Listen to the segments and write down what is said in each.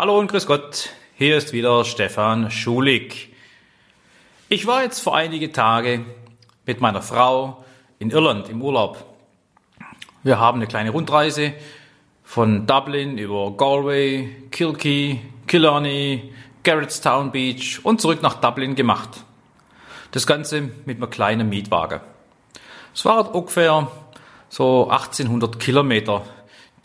Hallo und grüß Gott, hier ist wieder Stefan Schulig. Ich war jetzt vor einige Tage mit meiner Frau in Irland im Urlaub. Wir haben eine kleine Rundreise von Dublin über Galway, Kilkee, Killarney, Garrettstown Beach und zurück nach Dublin gemacht. Das Ganze mit einem kleinen Mietwagen. Es waren ungefähr so 1800 Kilometer,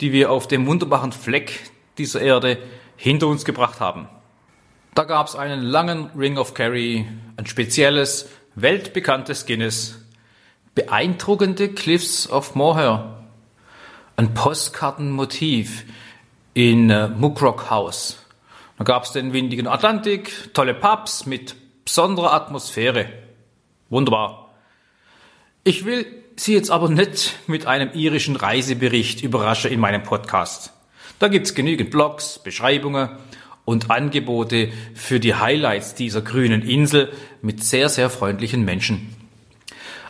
die wir auf dem wunderbaren Fleck dieser Erde hinter uns gebracht haben. Da gab es einen langen Ring of Kerry, ein spezielles, weltbekanntes Guinness, beeindruckende Cliffs of Moher, ein Postkartenmotiv in äh, Muckrock House. Da gab es den windigen Atlantik, tolle Pubs mit besonderer Atmosphäre. Wunderbar. Ich will Sie jetzt aber nicht mit einem irischen Reisebericht überraschen in meinem Podcast. Da gibt's genügend Blogs, Beschreibungen und Angebote für die Highlights dieser grünen Insel mit sehr, sehr freundlichen Menschen.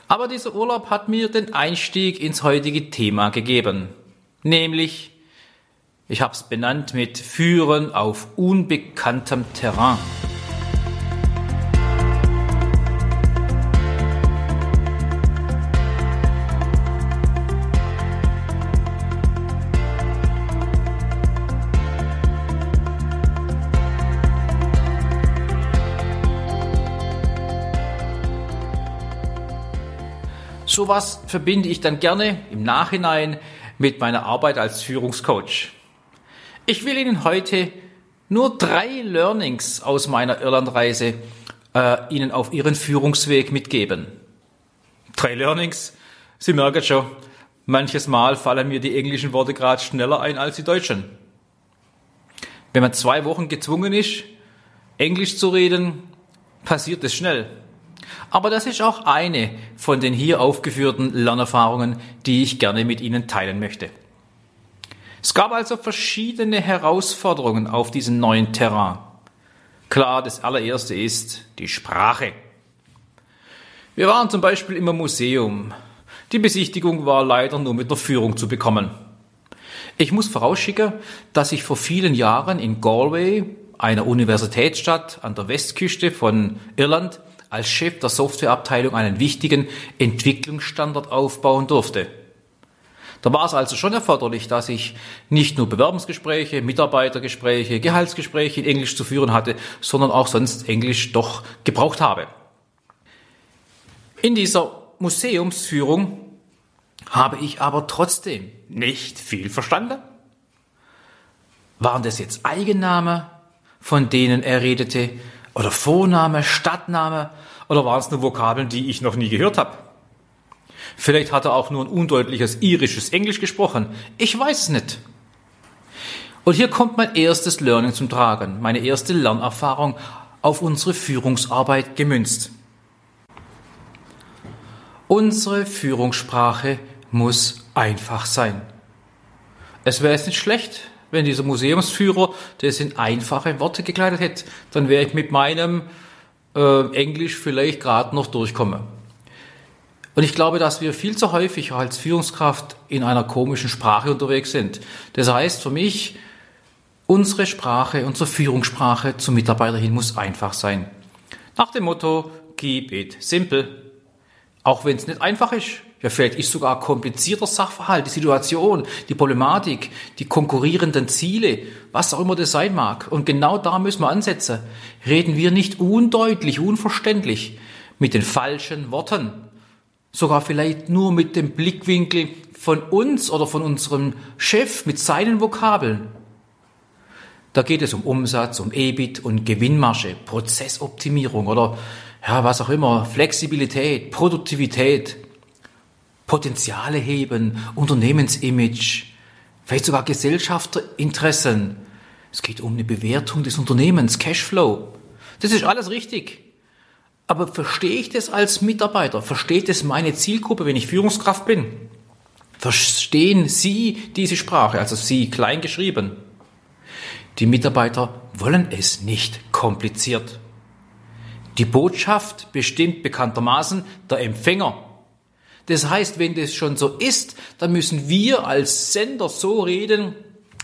Aber dieser Urlaub hat mir den Einstieg ins heutige Thema gegeben, nämlich, ich habe es benannt mit Führen auf unbekanntem Terrain. Sowas verbinde ich dann gerne im Nachhinein mit meiner Arbeit als Führungscoach. Ich will Ihnen heute nur drei Learnings aus meiner Irlandreise äh, Ihnen auf Ihren Führungsweg mitgeben. Drei Learnings? Sie merken schon, manches Mal fallen mir die englischen Worte gerade schneller ein als die deutschen. Wenn man zwei Wochen gezwungen ist, Englisch zu reden, passiert es schnell. Aber das ist auch eine von den hier aufgeführten Lernerfahrungen, die ich gerne mit Ihnen teilen möchte. Es gab also verschiedene Herausforderungen auf diesem neuen Terrain. Klar, das allererste ist die Sprache. Wir waren zum Beispiel im Museum. Die Besichtigung war leider nur mit der Führung zu bekommen. Ich muss vorausschicken, dass ich vor vielen Jahren in Galway, einer Universitätsstadt an der Westküste von Irland, als Chef der Softwareabteilung einen wichtigen Entwicklungsstandard aufbauen durfte. Da war es also schon erforderlich, dass ich nicht nur Bewerbungsgespräche, Mitarbeitergespräche, Gehaltsgespräche in Englisch zu führen hatte, sondern auch sonst Englisch doch gebraucht habe. In dieser Museumsführung habe ich aber trotzdem nicht viel verstanden. Waren das jetzt Eigenname, von denen er redete, oder Vorname, Stadtname oder waren es nur Vokabeln, die ich noch nie gehört habe? Vielleicht hat er auch nur ein undeutliches irisches Englisch gesprochen. Ich weiß es nicht. Und hier kommt mein erstes Learning zum Tragen, meine erste Lernerfahrung auf unsere Führungsarbeit gemünzt. Unsere Führungssprache muss einfach sein. Es wäre jetzt nicht schlecht, wenn dieser Museumsführer das in einfache Worte gekleidet hätte, dann wäre ich mit meinem äh, Englisch vielleicht gerade noch durchkomme. Und ich glaube, dass wir viel zu häufig als Führungskraft in einer komischen Sprache unterwegs sind. Das heißt für mich, unsere Sprache, unsere Führungssprache zum Mitarbeiter hin muss einfach sein. Nach dem Motto, keep it simple. Auch wenn es nicht einfach ist. Ja, vielleicht ist sogar komplizierter Sachverhalt, die Situation, die Problematik, die konkurrierenden Ziele, was auch immer das sein mag. Und genau da müssen wir ansetzen. Reden wir nicht undeutlich, unverständlich, mit den falschen Worten, sogar vielleicht nur mit dem Blickwinkel von uns oder von unserem Chef mit seinen Vokabeln. Da geht es um Umsatz, um EBIT und Gewinnmarge, Prozessoptimierung oder ja, was auch immer, Flexibilität, Produktivität. Potenziale heben, Unternehmensimage, vielleicht sogar Gesellschafterinteressen. Es geht um eine Bewertung des Unternehmens, Cashflow. Das ist alles richtig. Aber verstehe ich das als Mitarbeiter? Versteht es meine Zielgruppe, wenn ich Führungskraft bin? Verstehen Sie diese Sprache, also Sie klein geschrieben? Die Mitarbeiter wollen es nicht kompliziert. Die Botschaft bestimmt bekanntermaßen der Empfänger. Das heißt, wenn das schon so ist, dann müssen wir als Sender so reden,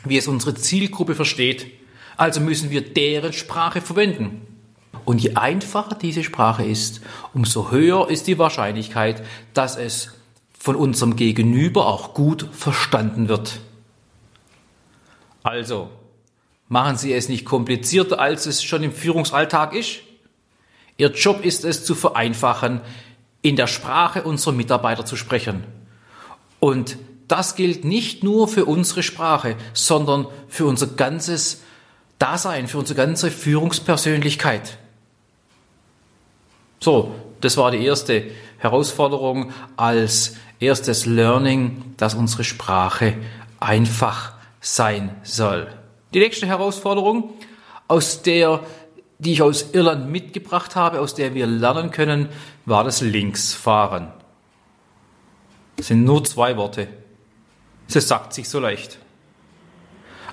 wie es unsere Zielgruppe versteht. Also müssen wir deren Sprache verwenden. Und je einfacher diese Sprache ist, umso höher ist die Wahrscheinlichkeit, dass es von unserem Gegenüber auch gut verstanden wird. Also, machen Sie es nicht komplizierter, als es schon im Führungsalltag ist. Ihr Job ist es zu vereinfachen, in der Sprache unserer Mitarbeiter zu sprechen. Und das gilt nicht nur für unsere Sprache, sondern für unser ganzes Dasein, für unsere ganze Führungspersönlichkeit. So, das war die erste Herausforderung als erstes Learning, dass unsere Sprache einfach sein soll. Die nächste Herausforderung, aus der, die ich aus Irland mitgebracht habe, aus der wir lernen können, war das Linksfahren. Das sind nur zwei Worte. Das sagt sich so leicht.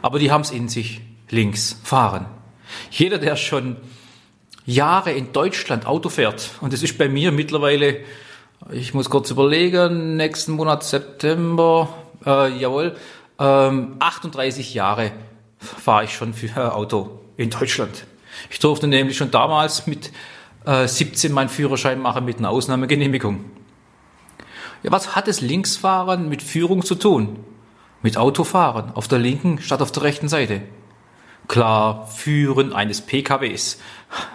Aber die haben es in sich. Links fahren. Jeder, der schon Jahre in Deutschland Auto fährt, und das ist bei mir mittlerweile, ich muss kurz überlegen, nächsten Monat September, äh, jawohl, ähm, 38 Jahre fahre ich schon für Auto in Deutschland. Ich durfte nämlich schon damals mit äh, 17 meinen Führerschein machen mit einer Ausnahmegenehmigung. Ja, was hat das Linksfahren mit Führung zu tun? Mit Autofahren auf der linken statt auf der rechten Seite. Klar, Führen eines PKWs.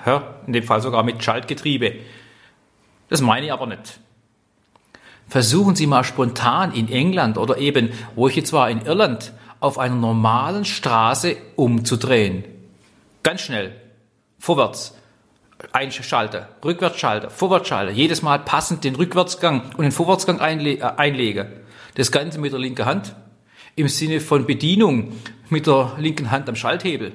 Ja, in dem Fall sogar mit Schaltgetriebe. Das meine ich aber nicht. Versuchen Sie mal spontan in England oder eben, wo ich jetzt war, in Irland, auf einer normalen Straße umzudrehen. Ganz schnell. Vorwärts. Einschalter, Rückwärtsschalter, Vorwärtsschalter, jedes Mal passend den Rückwärtsgang und den Vorwärtsgang einle äh, einlege. Das Ganze mit der linken Hand im Sinne von Bedienung mit der linken Hand am Schalthebel.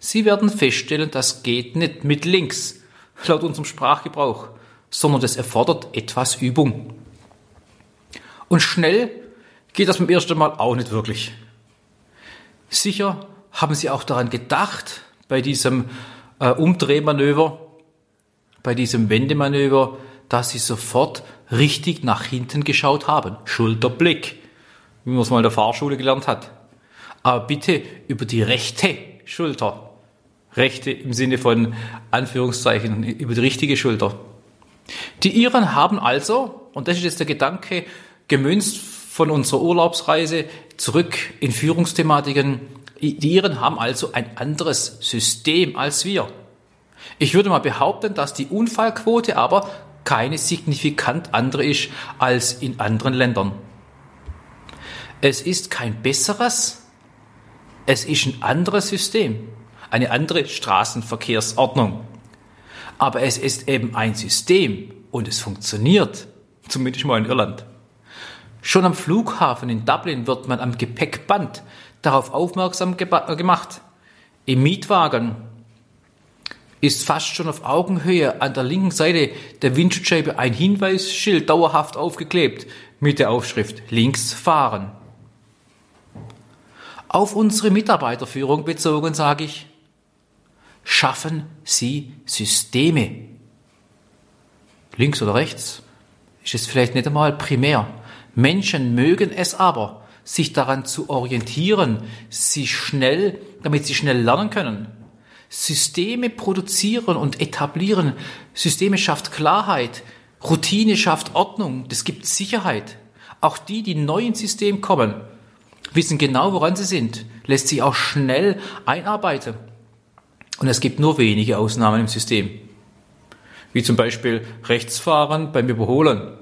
Sie werden feststellen, das geht nicht mit links, laut unserem Sprachgebrauch, sondern das erfordert etwas Übung. Und schnell geht das beim ersten Mal auch nicht wirklich. Sicher haben Sie auch daran gedacht, bei diesem äh, Umdrehmanöver, bei diesem Wendemanöver, dass Sie sofort richtig nach hinten geschaut haben. Schulterblick, wie man es mal in der Fahrschule gelernt hat. Aber bitte über die rechte Schulter. Rechte im Sinne von Anführungszeichen, über die richtige Schulter. Die Iren haben also, und das ist jetzt der Gedanke, gemünzt von unserer Urlaubsreise zurück in Führungsthematiken, die Iren haben also ein anderes System als wir. Ich würde mal behaupten, dass die Unfallquote aber keine signifikant andere ist als in anderen Ländern. Es ist kein besseres, es ist ein anderes System, eine andere Straßenverkehrsordnung. Aber es ist eben ein System und es funktioniert, zumindest mal in Irland. Schon am Flughafen in Dublin wird man am Gepäckband darauf aufmerksam gemacht. Im Mietwagen ist fast schon auf Augenhöhe an der linken Seite der Windschutzscheibe ein Hinweisschild dauerhaft aufgeklebt mit der Aufschrift links fahren. Auf unsere Mitarbeiterführung bezogen sage ich, schaffen Sie Systeme. Links oder rechts ist es vielleicht nicht einmal primär. Menschen mögen es aber, sich daran zu orientieren, sie schnell, damit sie schnell lernen können. Systeme produzieren und etablieren. Systeme schafft Klarheit. Routine schafft Ordnung. Das gibt Sicherheit. Auch die, die neu ins System kommen, wissen genau, woran sie sind, lässt sich auch schnell einarbeiten. Und es gibt nur wenige Ausnahmen im System. Wie zum Beispiel Rechtsfahren beim Überholen.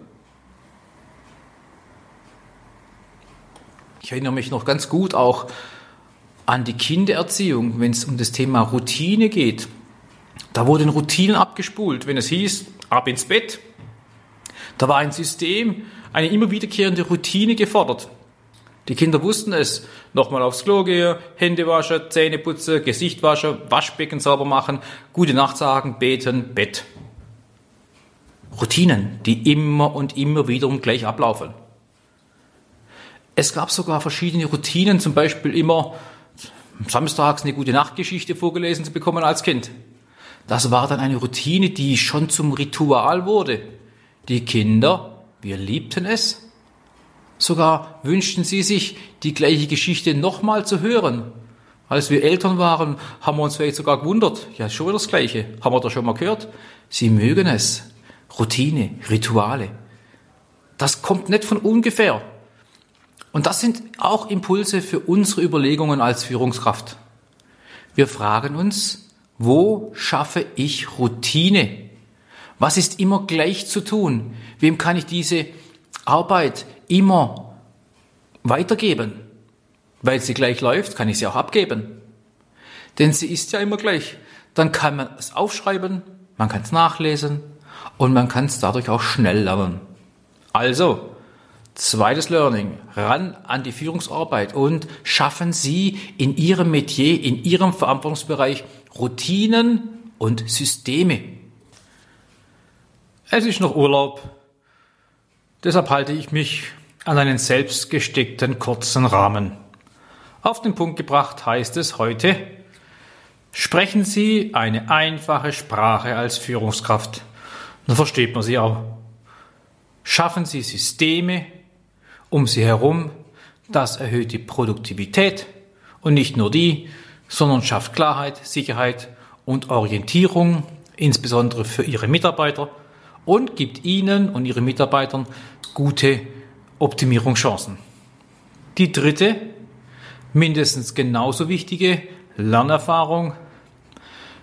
Ich erinnere mich noch ganz gut auch an die Kindererziehung, wenn es um das Thema Routine geht. Da wurden Routinen abgespult, wenn es hieß, ab ins Bett. Da war ein System, eine immer wiederkehrende Routine gefordert. Die Kinder wussten es. Nochmal aufs Klo gehen, Hände waschen, Zähne putzen, Gesicht waschen, Waschbecken sauber machen, gute Nacht sagen, beten, Bett. Routinen, die immer und immer wiederum gleich ablaufen. Es gab sogar verschiedene Routinen, zum Beispiel immer samstags eine gute Nachtgeschichte vorgelesen zu bekommen als Kind. Das war dann eine Routine, die schon zum Ritual wurde. Die Kinder, wir liebten es, Sogar wünschten sie sich, die gleiche Geschichte nochmal zu hören. Als wir Eltern waren, haben wir uns vielleicht sogar gewundert. Ja, schon wieder das Gleiche. Haben wir das schon mal gehört? Sie mögen es. Routine, Rituale. Das kommt nicht von ungefähr. Und das sind auch Impulse für unsere Überlegungen als Führungskraft. Wir fragen uns, wo schaffe ich Routine? Was ist immer gleich zu tun? Wem kann ich diese Arbeit immer weitergeben? Weil sie gleich läuft, kann ich sie auch abgeben. Denn sie ist ja immer gleich. Dann kann man es aufschreiben, man kann es nachlesen und man kann es dadurch auch schnell lernen. Also, zweites Learning, ran an die Führungsarbeit und schaffen Sie in Ihrem Metier, in Ihrem Verantwortungsbereich Routinen und Systeme. Es ist noch Urlaub, deshalb halte ich mich an einen selbst gestickten kurzen Rahmen. Auf den Punkt gebracht heißt es heute, sprechen Sie eine einfache Sprache als Führungskraft. Dann versteht man sie auch. Schaffen Sie Systeme um Sie herum, das erhöht die Produktivität und nicht nur die, sondern schafft Klarheit, Sicherheit und Orientierung, insbesondere für Ihre Mitarbeiter und gibt Ihnen und Ihren Mitarbeitern gute Optimierungschancen. Die dritte mindestens genauso wichtige Lernerfahrung,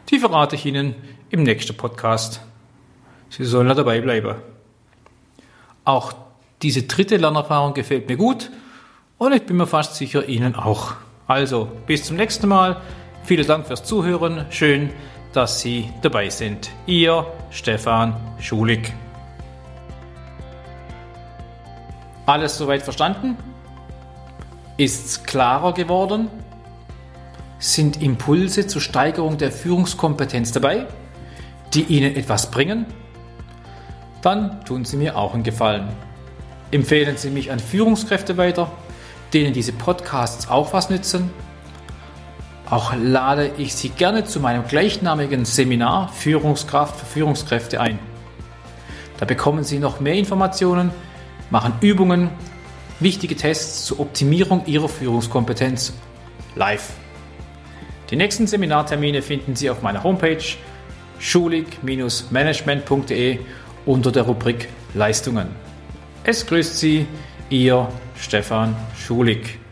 die verrate ich Ihnen im nächsten Podcast. Sie sollen da dabei bleiben. Auch diese dritte Lernerfahrung gefällt mir gut und ich bin mir fast sicher Ihnen auch. Also, bis zum nächsten Mal. Vielen Dank fürs Zuhören. Schön, dass Sie dabei sind. Ihr Stefan Schulig. Alles soweit verstanden? Ist's klarer geworden? Sind Impulse zur Steigerung der Führungskompetenz dabei, die Ihnen etwas bringen? Dann tun Sie mir auch einen Gefallen. Empfehlen Sie mich an Führungskräfte weiter, denen diese Podcasts auch was nützen. Auch lade ich Sie gerne zu meinem gleichnamigen Seminar Führungskraft für Führungskräfte ein. Da bekommen Sie noch mehr Informationen, machen Übungen, wichtige Tests zur Optimierung Ihrer Führungskompetenz live. Die nächsten Seminartermine finden Sie auf meiner Homepage schulig-management.de unter der Rubrik Leistungen. Es grüßt Sie, Ihr Stefan Schulig.